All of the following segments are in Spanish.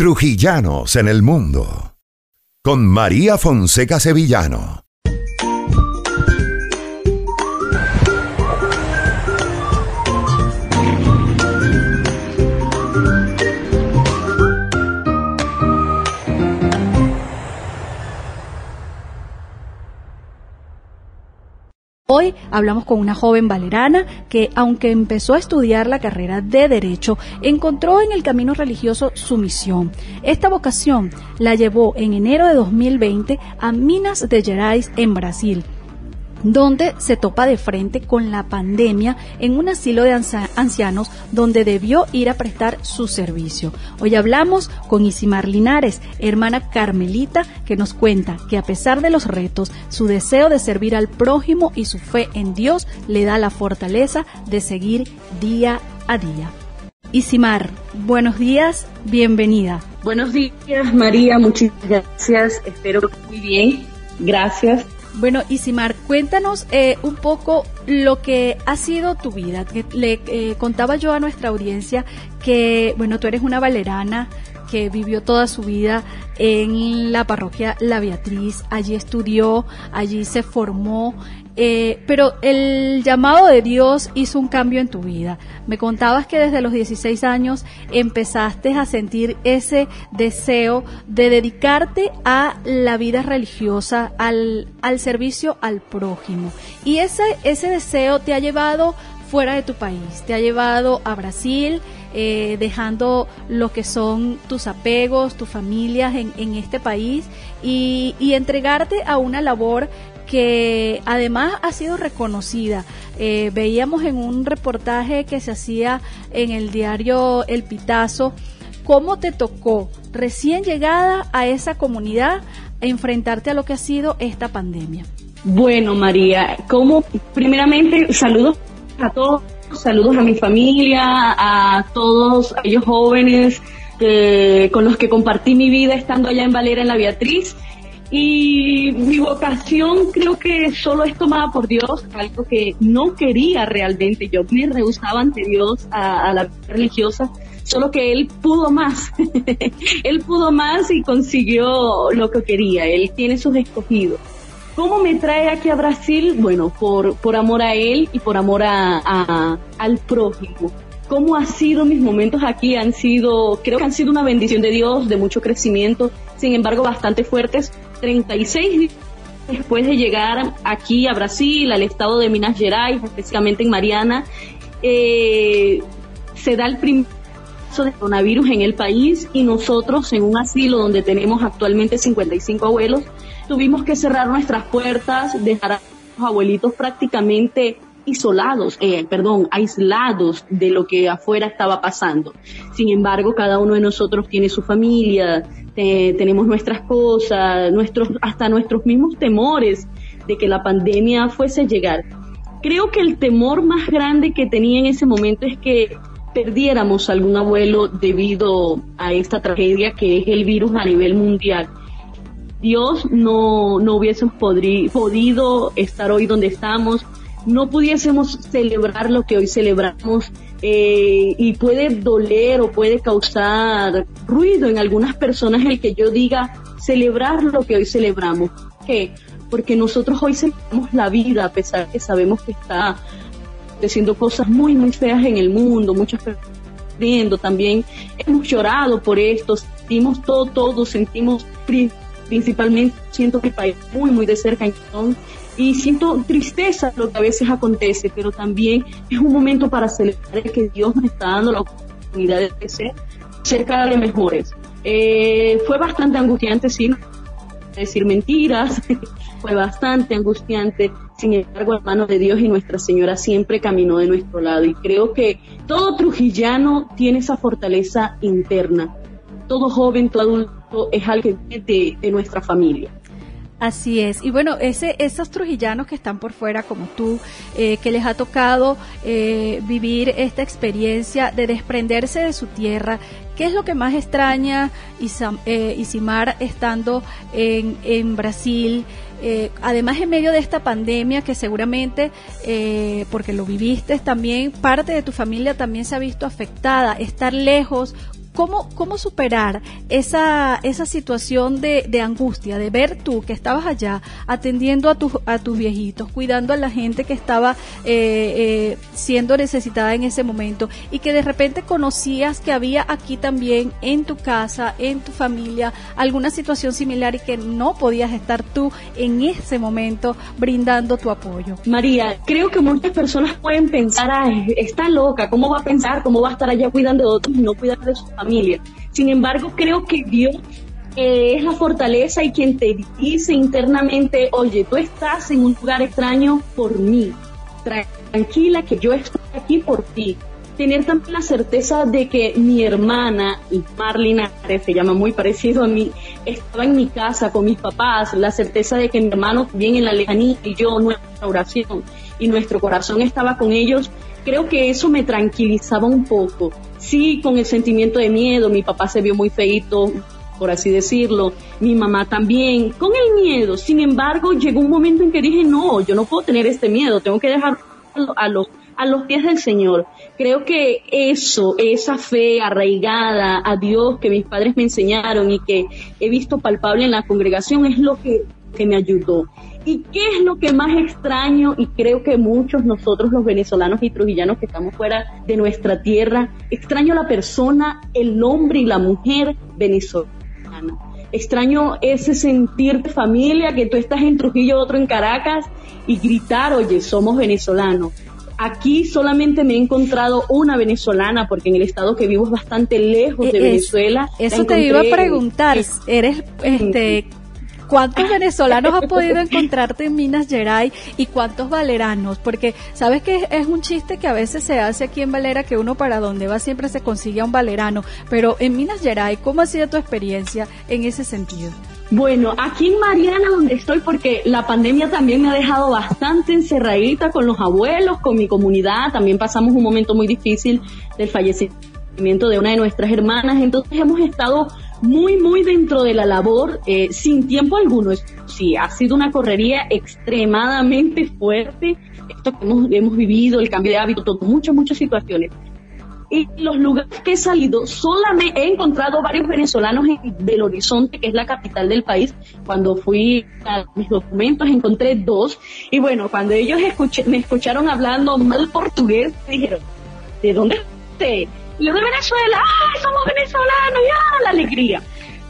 Trujillanos en el mundo. Con María Fonseca Sevillano. Hoy hablamos con una joven valerana que, aunque empezó a estudiar la carrera de Derecho, encontró en el camino religioso su misión. Esta vocación la llevó en enero de 2020 a Minas de Gerais, en Brasil donde se topa de frente con la pandemia en un asilo de ancianos donde debió ir a prestar su servicio. Hoy hablamos con Isimar Linares, hermana Carmelita, que nos cuenta que a pesar de los retos, su deseo de servir al prójimo y su fe en Dios le da la fortaleza de seguir día a día. Isimar, buenos días, bienvenida. Buenos días, María, muchas gracias, espero que muy bien, gracias bueno, Isimar, cuéntanos eh, un poco lo que ha sido tu vida. Le eh, contaba yo a nuestra audiencia que, bueno, tú eres una valerana que vivió toda su vida en la parroquia La Beatriz, allí estudió, allí se formó, eh, pero el llamado de Dios hizo un cambio en tu vida. Me contabas que desde los 16 años empezaste a sentir ese deseo de dedicarte a la vida religiosa, al, al servicio al prójimo. Y ese, ese deseo te ha llevado fuera de tu país, te ha llevado a Brasil, eh, dejando lo que son tus apegos, tus familias en, en este país y, y, entregarte a una labor que además ha sido reconocida. Eh, veíamos en un reportaje que se hacía en el diario El Pitazo cómo te tocó recién llegada a esa comunidad enfrentarte a lo que ha sido esta pandemia. Bueno, María, como primeramente saludos a todos, saludos a mi familia, a todos aquellos jóvenes con los que compartí mi vida estando allá en Valera en la Beatriz y mi vocación creo que solo es tomada por Dios, algo que no quería realmente. Yo me rehusaba ante Dios a, la vida religiosa, solo que Él pudo más. él pudo más y consiguió lo que quería. Él tiene sus escogidos. ¿Cómo me trae aquí a Brasil? Bueno, por, por amor a Él y por amor a, al prójimo cómo han sido mis momentos aquí, han sido, creo que han sido una bendición de Dios, de mucho crecimiento, sin embargo bastante fuertes, 36 días después de llegar aquí a Brasil, al estado de Minas Gerais, específicamente en Mariana, eh, se da el primer caso de coronavirus en el país y nosotros en un asilo donde tenemos actualmente 55 abuelos, tuvimos que cerrar nuestras puertas, dejar a los abuelitos prácticamente isolados, eh, perdón, aislados de lo que afuera estaba pasando. Sin embargo, cada uno de nosotros tiene su familia, tenemos nuestras cosas, nuestros, hasta nuestros mismos temores de que la pandemia fuese a llegar. Creo que el temor más grande que tenía en ese momento es que perdiéramos algún abuelo debido a esta tragedia que es el virus a nivel mundial. Dios no, no hubiésemos podido estar hoy donde estamos, no pudiésemos celebrar lo que hoy celebramos eh, y puede doler o puede causar ruido en algunas personas el que yo diga celebrar lo que hoy celebramos. ¿Qué? Porque nosotros hoy celebramos la vida a pesar que sabemos que está haciendo cosas muy, muy feas en el mundo, muchas personas también. Hemos llorado por esto, sentimos todo, todo, sentimos principalmente, siento que país muy, muy de cerca. Entonces, y siento tristeza lo que a veces acontece, pero también es un momento para celebrar que Dios nos está dando la oportunidad de ser cada vez mejores. Eh, fue bastante angustiante, sí, decir mentiras, fue bastante angustiante, sin embargo, la mano de Dios y Nuestra Señora siempre caminó de nuestro lado y creo que todo trujillano tiene esa fortaleza interna. Todo joven, todo adulto es alguien de, de nuestra familia. Así es. Y bueno, ese, esos trujillanos que están por fuera, como tú, eh, que les ha tocado eh, vivir esta experiencia de desprenderse de su tierra, ¿qué es lo que más extraña eh, Isimar estando en, en Brasil? además en medio de esta pandemia que seguramente, porque lo viviste también, parte de tu familia también se ha visto afectada, estar lejos, ¿cómo, cómo superar esa, esa situación de, angustia, de ver tú que estabas allá atendiendo a, tus a tus viejitos, cuidando a la gente que estaba eh, eh, siendo necesitada en ese momento y que de repente conocías que había aquí también en tu casa, en tu familia, alguna situación similar y que no podías estar tú en ese momento brindando tu apoyo? María, creo que muchas personas pueden pensar, está loca, ¿cómo va a pensar? ¿Cómo va a estar allá cuidando de otros y no cuidar de su familia? Sin embargo, creo que Dios eh, es la fortaleza y quien te dice internamente, oye, tú estás en un lugar extraño por mí. Tranquila que yo estoy aquí por ti tener también la certeza de que mi hermana, Marlina, se llama muy parecido a mí, estaba en mi casa con mis papás, la certeza de que mi hermano bien en la lejanía y yo, nuestra oración y nuestro corazón estaba con ellos, creo que eso me tranquilizaba un poco. Sí, con el sentimiento de miedo, mi papá se vio muy feito, por así decirlo, mi mamá también, con el miedo. Sin embargo, llegó un momento en que dije, no, yo no puedo tener este miedo, tengo que dejar a los, a los pies del Señor. Creo que eso, esa fe arraigada a Dios que mis padres me enseñaron y que he visto palpable en la congregación es lo que, me ayudó. ¿Y qué es lo que más extraño? Y creo que muchos nosotros los venezolanos y trujillanos que estamos fuera de nuestra tierra, extraño la persona, el hombre y la mujer venezolana. Extraño ese sentir de familia, que tú estás en Trujillo, otro en Caracas, y gritar, oye, somos venezolanos. Aquí solamente me he encontrado una venezolana porque en el estado que vivo es bastante lejos de Venezuela. Eso te iba a preguntar, eres este ¿Cuántos venezolanos has podido encontrarte en Minas Gerais y cuántos valeranos? Porque sabes que es un chiste que a veces se hace aquí en Valera que uno para donde va siempre se consigue a un valerano, pero en Minas Gerais, ¿cómo ha sido tu experiencia en ese sentido? Bueno, aquí en Mariana, donde estoy, porque la pandemia también me ha dejado bastante encerradita con los abuelos, con mi comunidad. También pasamos un momento muy difícil del fallecimiento de una de nuestras hermanas. Entonces hemos estado muy, muy dentro de la labor, eh, sin tiempo alguno. Sí, ha sido una correría extremadamente fuerte. Esto que hemos, hemos vivido, el cambio de hábito, muchas, muchas situaciones y los lugares que he salido, solamente he encontrado varios venezolanos en Belo Horizonte, que es la capital del país. Cuando fui a mis documentos encontré dos. Y bueno, cuando ellos me escucharon hablando mal portugués, me dijeron, ¿de dónde usted? Yo de Venezuela, ¡ay, somos venezolanos! ¡Ya, la alegría!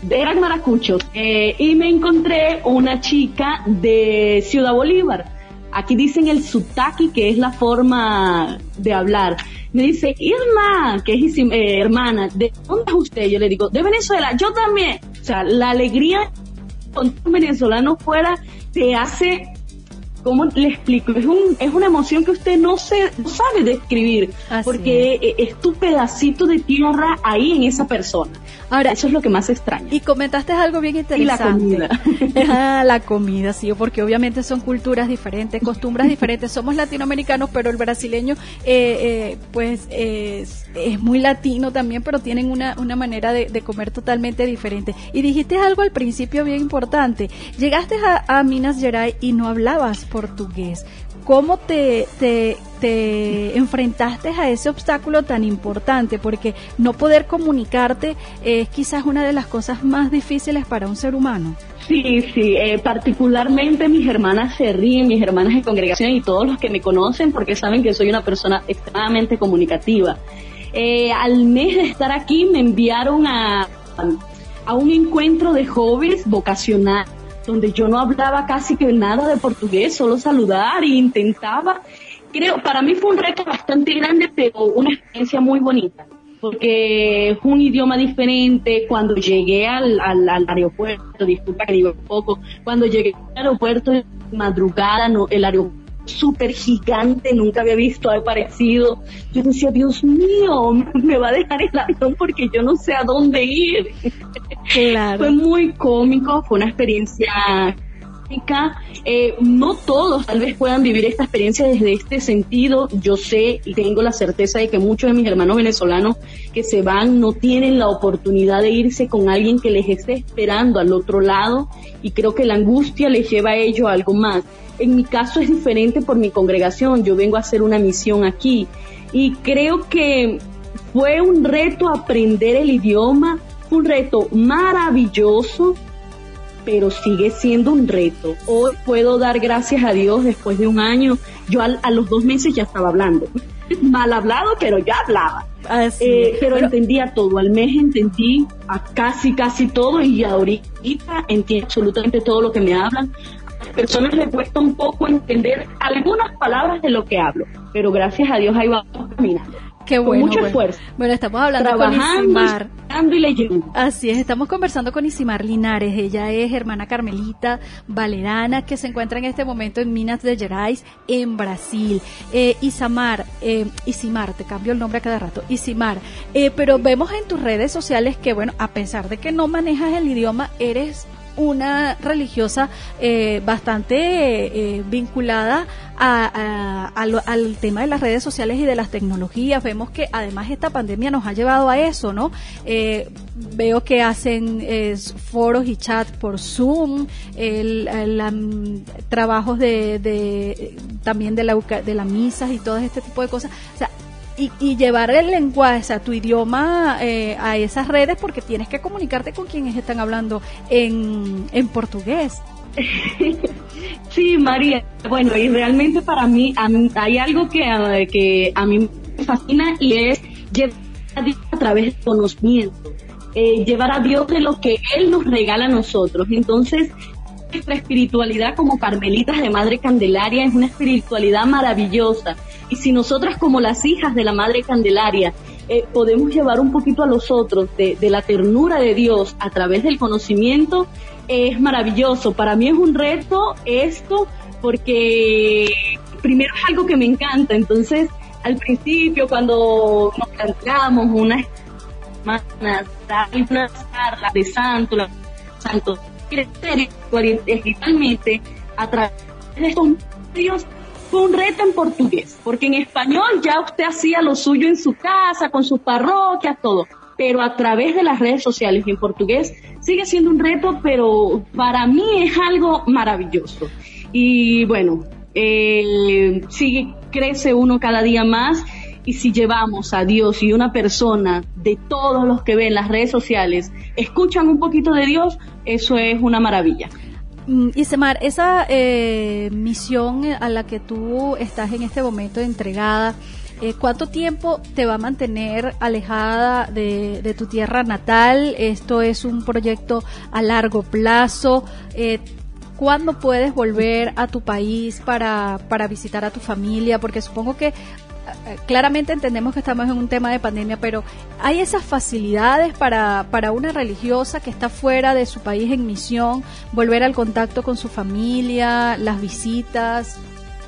Eran maracuchos. Eh, y me encontré una chica de Ciudad Bolívar. Aquí dicen el sutaki, que es la forma de hablar me dice, Irma, que es eh, hermana, ¿de dónde es usted? Yo le digo, de Venezuela, yo también. O sea, la alegría con un venezolano fuera te hace ¿cómo le explico? Es, un, es una emoción que usted no, se, no sabe describir, porque e, es. tu pedacito de tierra ahí en esa persona. Ahora, eso es lo que más extraña. Y comentaste algo bien interesante. Y la comida. ah, la comida, sí, porque obviamente son culturas diferentes, costumbres diferentes. Somos latinoamericanos, pero el brasileño, eh, eh, pues, es, es, muy latino también, pero tienen una, una manera de, de, comer totalmente diferente. Y dijiste algo al principio bien importante. Llegaste a, a Minas Gerais y no hablabas portugués. ¿Cómo te, te, te, enfrentaste a ese obstáculo tan importante? Porque no poder comunicarte es quizás una de las cosas más difíciles para un ser humano. Sí, sí, eh, particularmente mis hermanas se ríen, mis hermanas de congregación y todos los que me conocen porque saben que soy una persona extremadamente comunicativa. Eh, al mes de estar aquí me enviaron a, a un encuentro de jóvenes vocacionales donde yo no hablaba casi que nada de portugués, solo saludar e intentaba. Creo, para mí fue un reto bastante grande, pero una experiencia muy bonita, porque es un idioma diferente. Cuando llegué al, al, aeropuerto, disculpa que digo un poco, cuando llegué al aeropuerto madrugada, no, el aeropuerto súper gigante, nunca había visto algo parecido. Yo decía, Dios mío, me va a dejar el avión porque yo no sé a dónde ir. fue muy cómico, fue una experiencia eh, no todos tal vez puedan vivir esta experiencia desde este sentido. Yo sé y tengo la certeza de que muchos de mis hermanos venezolanos que se van no tienen la oportunidad de irse con alguien que les esté esperando al otro lado y creo que la angustia les lleva a ello algo más. En mi caso es diferente por mi congregación, yo vengo a hacer una misión aquí y creo que fue un reto aprender el idioma, un reto maravilloso, pero sigue siendo un reto. Hoy puedo dar gracias a Dios después de un año. Yo a los dos meses ya estaba hablando. Mal hablado, pero ya hablaba. Eh, pero, entendía todo. Al mes entendí a casi, casi todo y ahorita entiendo absolutamente todo lo que me hablan. A las personas les cuesta un poco entender algunas palabras de lo que hablo, pero gracias a Dios ahí vamos caminando. Qué bueno. Con mucho esfuerzo. Bueno, estamos hablando con Isimar. Y leyendo. Así es, estamos conversando con Isimar Linares. Ella es hermana Carmelita Valerana, que se encuentra en este momento en Minas de Gerais, en Brasil. Eh, Isamar, eh, Isimar, te cambio el nombre a cada rato. Isimar, eh, pero vemos en tus redes sociales que, bueno, a pesar de que no manejas el idioma, eres una religiosa eh, bastante eh, vinculada al tema de las redes sociales y de las tecnologías. Vemos que además esta pandemia nos ha llevado a eso, ¿no? Eh, veo que hacen foros y chats por Zoom, el, trabajos de, también de la, de las misas y todo este tipo de cosas. O sea, y, llevar el lenguaje, a tu idioma eh, a esas redes porque tienes que comunicarte con quienes están hablando en, en portugués. Sí, María. Bueno, y realmente para mí, hay algo que, que a mí me fascina y es llevar a Dios a través del conocimiento, eh, llevar a Dios de lo que Él nos regala a nosotros. Entonces, nuestra espiritualidad como carmelitas de Madre Candelaria es una espiritualidad maravillosa. Y si nosotras como las hijas de la Madre Candelaria eh, podemos llevar un poquito a los otros de, la ternura de Dios a través del conocimiento, es maravilloso. Para mí es un reto esto porque primero es algo que me encanta. Entonces, al principio cuando nos planteamos una una charla de santo, santo espiritualmente a través de estos medios fue un reto en portugués, porque en español ya usted hacía lo suyo en su casa, con sus parroquias, todo, pero a través de las redes sociales en portugués sigue siendo un reto, pero para mí es algo maravilloso. Y bueno, eh, sigue, crece uno cada día más y si llevamos a Dios y una persona de todos los que ven las redes sociales escuchan un poquito de Dios, eso es una maravilla. Mm, Isemar, esa eh, misión a la que tú estás en este momento entregada, eh, ¿cuánto tiempo te va a mantener alejada de, tu tierra natal? Esto es un proyecto a largo plazo. Eh, ¿Cuándo puedes volver a tu país para, para visitar a tu familia? Porque supongo que eh, claramente entendemos que estamos en un tema de pandemia, pero hay esas facilidades para, para una religiosa que está fuera de su país en misión, volver al contacto con su familia, las visitas.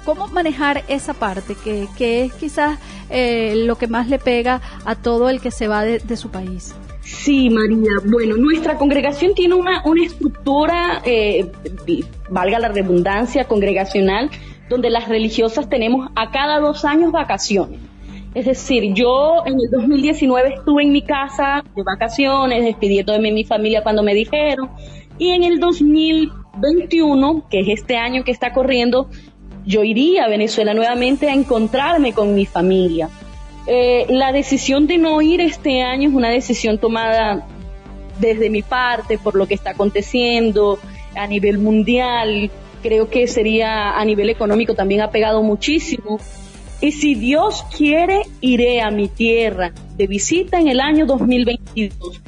¿Cómo manejar esa parte que, que es quizás eh, lo que más le pega a todo el que se va de, su país? Sí, María. Bueno, nuestra congregación tiene una, una estructura, eh, valga la redundancia, congregacional, donde las religiosas tenemos a cada dos años vacaciones. Es decir, yo en el 2019 estuve en mi casa de vacaciones, despidiendo de mi familia cuando me dijeron, y en el 2021, que es este año que está corriendo, yo iría a Venezuela nuevamente a encontrarme con mi familia. Eh, la decisión de no ir este año es una decisión tomada desde mi parte por lo que está aconteciendo a nivel mundial, creo que sería a nivel económico también ha pegado muchísimo. Y si Dios quiere, iré a mi tierra de visita en el año 2022.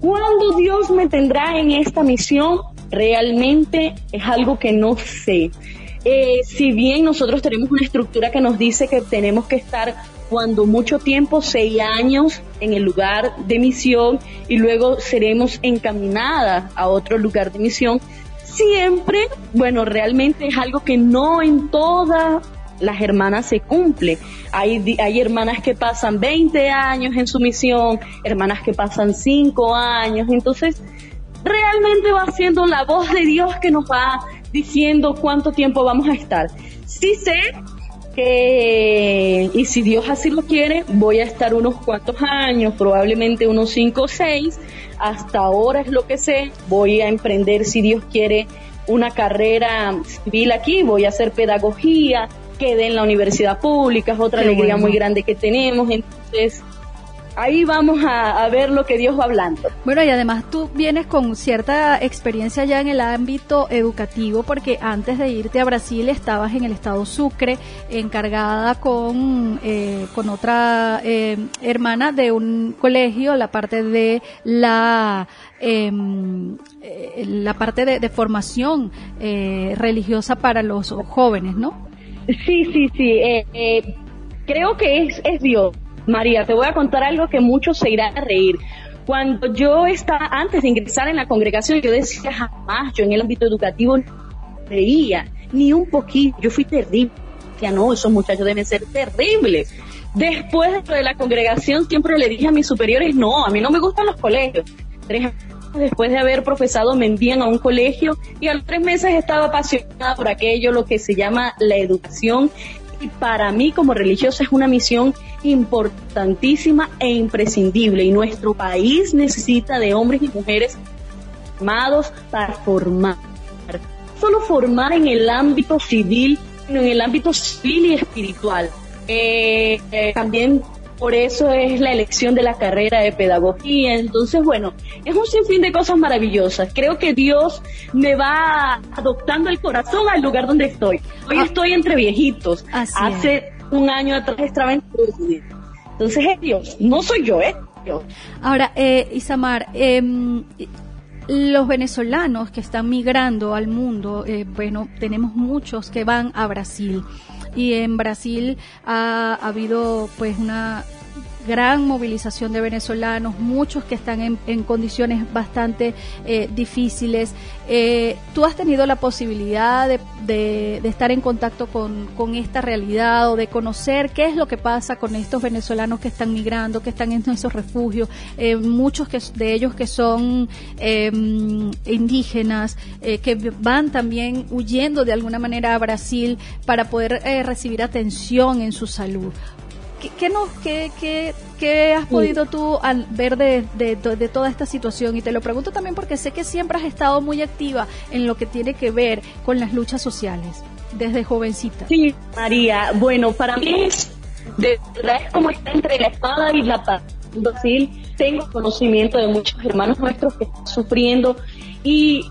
¿Cuándo Dios me tendrá en esta misión? Realmente es algo que no sé. Eh, si bien nosotros tenemos una estructura que nos dice que tenemos que estar cuando mucho tiempo, seis años en el lugar de misión y luego seremos encaminadas a otro lugar de misión, siempre, bueno, realmente es algo que no en todas las hermanas se cumple. Hay, hay hermanas que pasan 20 años en su misión, hermanas que pasan 5 años, entonces realmente va siendo la voz de Dios que nos va diciendo cuánto tiempo vamos a estar. Sí sé que, y si Dios así lo quiere, voy a estar unos cuantos años, probablemente unos 5 o 6, hasta ahora es lo que sé, voy a emprender, si Dios quiere, una carrera civil aquí, voy a hacer pedagogía, quedé en la universidad pública, es otra alegría muy grande que tenemos, entonces ahí vamos a, ver lo que Dios va hablando. Bueno, y además tú vienes con cierta experiencia ya en el ámbito educativo, porque antes de irte a Brasil estabas en el estado Sucre, encargada con, eh, con otra eh, hermana de un colegio, la parte de la em, eh, la parte de, formación religiosa para los jóvenes, ¿no? Sí, sí, sí. creo que es, es Dios María, te voy a contar algo que muchos se irán a reír. Cuando yo estaba, antes de ingresar en la congregación, yo decía jamás, yo en el ámbito educativo no creía, ni un poquito, yo fui terrible. Ya no, esos muchachos deben ser terribles. Después de la congregación siempre le dije a mis superiores, no, a mí no me gustan los colegios. Tres años después de haber profesado me envían a un colegio y a los tres meses estaba apasionada por aquello, lo que se llama la educación. Y para mí como religiosa es una misión importantísima e imprescindible y nuestro país necesita de hombres y mujeres formados para formar. Solo formar en el ámbito civil, sino en el ámbito civil y espiritual. Eh, eh, también por eso es la elección de la carrera de pedagogía. Entonces, bueno, es un sinfín de cosas maravillosas. Creo que Dios me va adoptando el corazón al lugar donde estoy. Hoy ah. estoy entre viejitos. Hace un año atrás estaba en Entonces es Dios, no soy yo, ¿eh? Dios. Ahora, eh, Isamar, em, los venezolanos que están migrando al mundo, eh, bueno, tenemos muchos que van a Brasil y en Brasil ha, ha habido pues una gran movilización de venezolanos, muchos que están en, condiciones bastante eh, difíciles. Eh, ¿Tú has tenido la posibilidad de, estar en contacto con, esta realidad o de conocer qué es lo que pasa con estos venezolanos que están migrando, que están en esos refugios, eh, muchos que, de ellos que son em, indígenas, que van también huyendo de alguna manera a Brasil para poder recibir atención en su salud? ¿Qué, no, qué, qué, has podido tú al ver de, de, toda esta situación? Y te lo pregunto también porque sé que siempre has estado muy activa en lo que tiene que ver con las luchas sociales, desde jovencita. Sí, María. Bueno, para mí es, de verdad es como está entre la espada y la paz. Brasil tengo conocimiento de muchos hermanos nuestros que están sufriendo y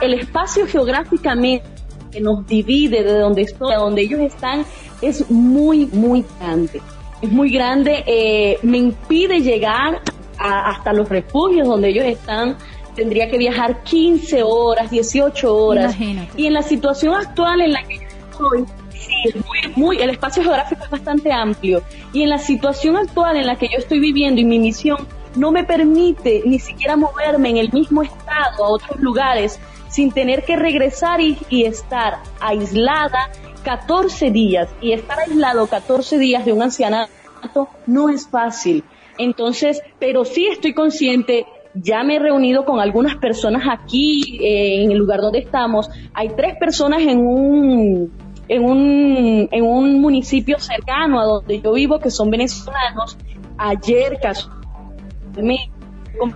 el espacio geográficamente que nos divide de donde estoy a donde ellos están es muy, muy grande es muy grande, eh, me impide llegar hasta los refugios donde ellos están. Tendría que viajar 15 horas, 18 horas. Y en la situación actual en la que yo estoy, sí, muy, muy, el espacio geográfico es bastante amplio. Y en la situación actual en la que yo estoy viviendo y mi misión no me permite ni siquiera moverme en el mismo estado a otros lugares sin tener que regresar y, y estar aislada 14 días y estar aislado 14 días de un ancianato no es fácil. Entonces, pero sí estoy consciente, ya me he reunido con algunas personas aquí eh, en el lugar donde estamos. Hay tres personas en un, en un, en un municipio cercano a donde yo vivo que son venezolanos. Ayer casualmente, con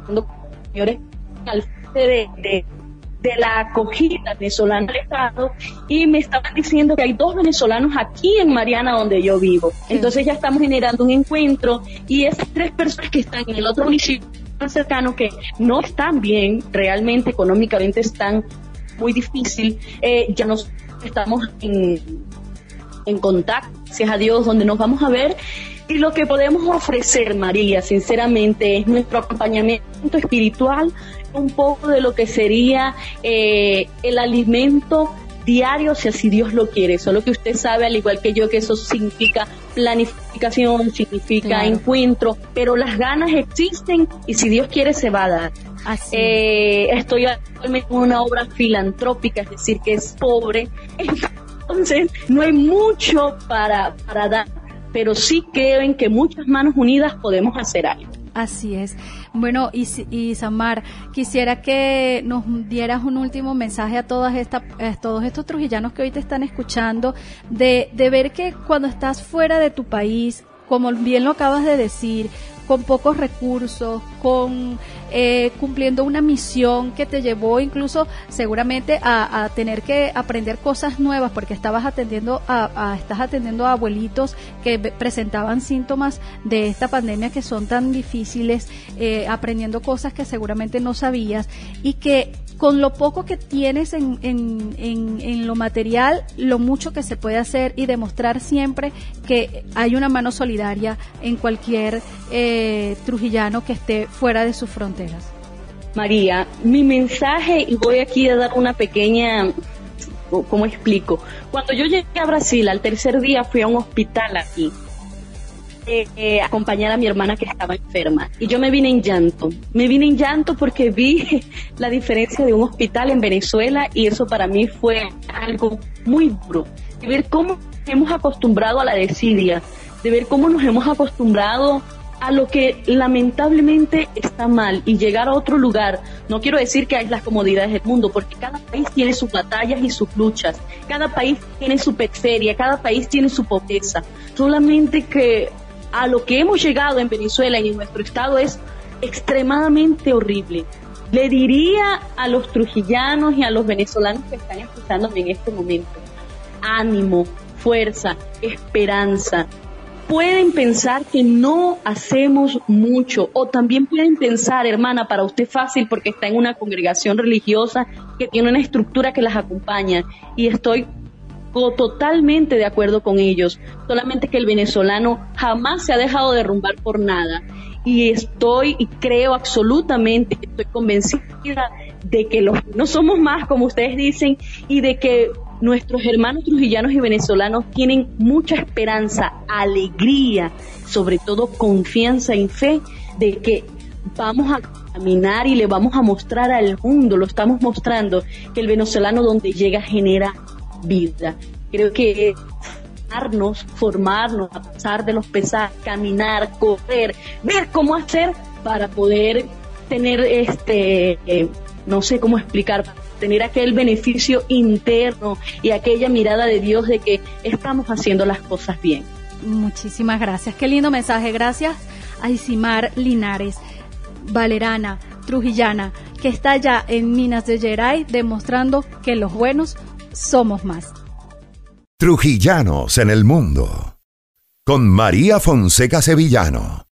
señores de, de de la acogida venezolana al Estado y me estaban diciendo que hay dos venezolanos aquí en Mariana donde yo vivo. Entonces ya estamos generando un encuentro y esas tres personas que están en el otro municipio cercano que no están bien, realmente económicamente están muy difícil, eh, ya nos estamos en, en contacto, gracias a Dios, donde nos vamos a ver y lo que podemos ofrecer, María, sinceramente, es nuestro acompañamiento espiritual, un poco de lo que sería eh, el alimento diario, si así Dios lo quiere. Solo que usted sabe, al igual que yo, que eso significa planificación, significa encuentro, pero las ganas existen y si Dios quiere se va a dar. Eh, estoy actualmente en una obra filantrópica, es decir, que es pobre. Entonces, no hay mucho para, para dar, pero sí creo en que muchas manos unidas podemos hacer algo. Así es. Bueno, y, y Samar, quisiera que nos dieras un último mensaje a todas estas, todos estos trujillanos que hoy te están escuchando, de, de ver que cuando estás fuera de tu país, como bien lo acabas de decir, con pocos recursos, con eh, cumpliendo una misión que te llevó incluso seguramente a, tener que aprender cosas nuevas porque estabas atendiendo a, estás atendiendo a abuelitos que presentaban síntomas de esta pandemia que son tan difíciles, eh, aprendiendo cosas que seguramente no sabías y que con lo poco que tienes en, en, en, lo material, lo mucho que se puede hacer y demostrar siempre que hay una mano solidaria en cualquier eh, trujillano que esté fuera de sus fronteras. María, mi mensaje, y voy aquí a dar una pequeña, ¿cómo explico? Cuando yo llegué a Brasil, al tercer día fui a un hospital aquí eh, acompañar a mi hermana que estaba enferma. Y yo me vine en llanto. Me vine en llanto porque vi la diferencia de un hospital en Venezuela y eso para mí fue algo muy duro. De ver cómo hemos acostumbrado a la desidia, de ver cómo nos hemos acostumbrado a lo que lamentablemente está mal y llegar a otro lugar. No quiero decir que hay las comodidades del mundo, porque cada país tiene sus batallas y sus luchas, cada país tiene su periferia, cada país tiene su pobreza. Solamente que a lo que hemos llegado en Venezuela y en nuestro estado es extremadamente horrible. Le diría a los trujillanos y a los venezolanos que están escuchándome en este momento, ánimo, fuerza, esperanza. Pueden pensar que no hacemos mucho o también pueden pensar, hermana, para usted fácil porque está en una congregación religiosa que tiene una estructura que las acompaña y estoy totalmente de acuerdo con ellos, solamente que el venezolano jamás se ha dejado derrumbar por nada. Y estoy y creo absolutamente, estoy convencida de que los, no somos más, como ustedes dicen, y de que nuestros hermanos trujillanos y venezolanos tienen mucha esperanza, alegría, sobre todo confianza y fe de que vamos a caminar y le vamos a mostrar al mundo, lo estamos mostrando, que el venezolano donde llega genera vida. Creo que formarnos, formarnos, a pasar de los pesados, caminar, correr, ver cómo hacer para poder tener este, eh, no sé cómo explicar, tener aquel beneficio interno y aquella mirada de Dios de que estamos haciendo las cosas bien. Muchísimas gracias. Qué lindo mensaje. Gracias a Isimar Linares, Valerana, Trujillana, que está ya en Minas de Geray demostrando que los buenos somos más. Trujillanos en el mundo. Con María Fonseca Sevillano.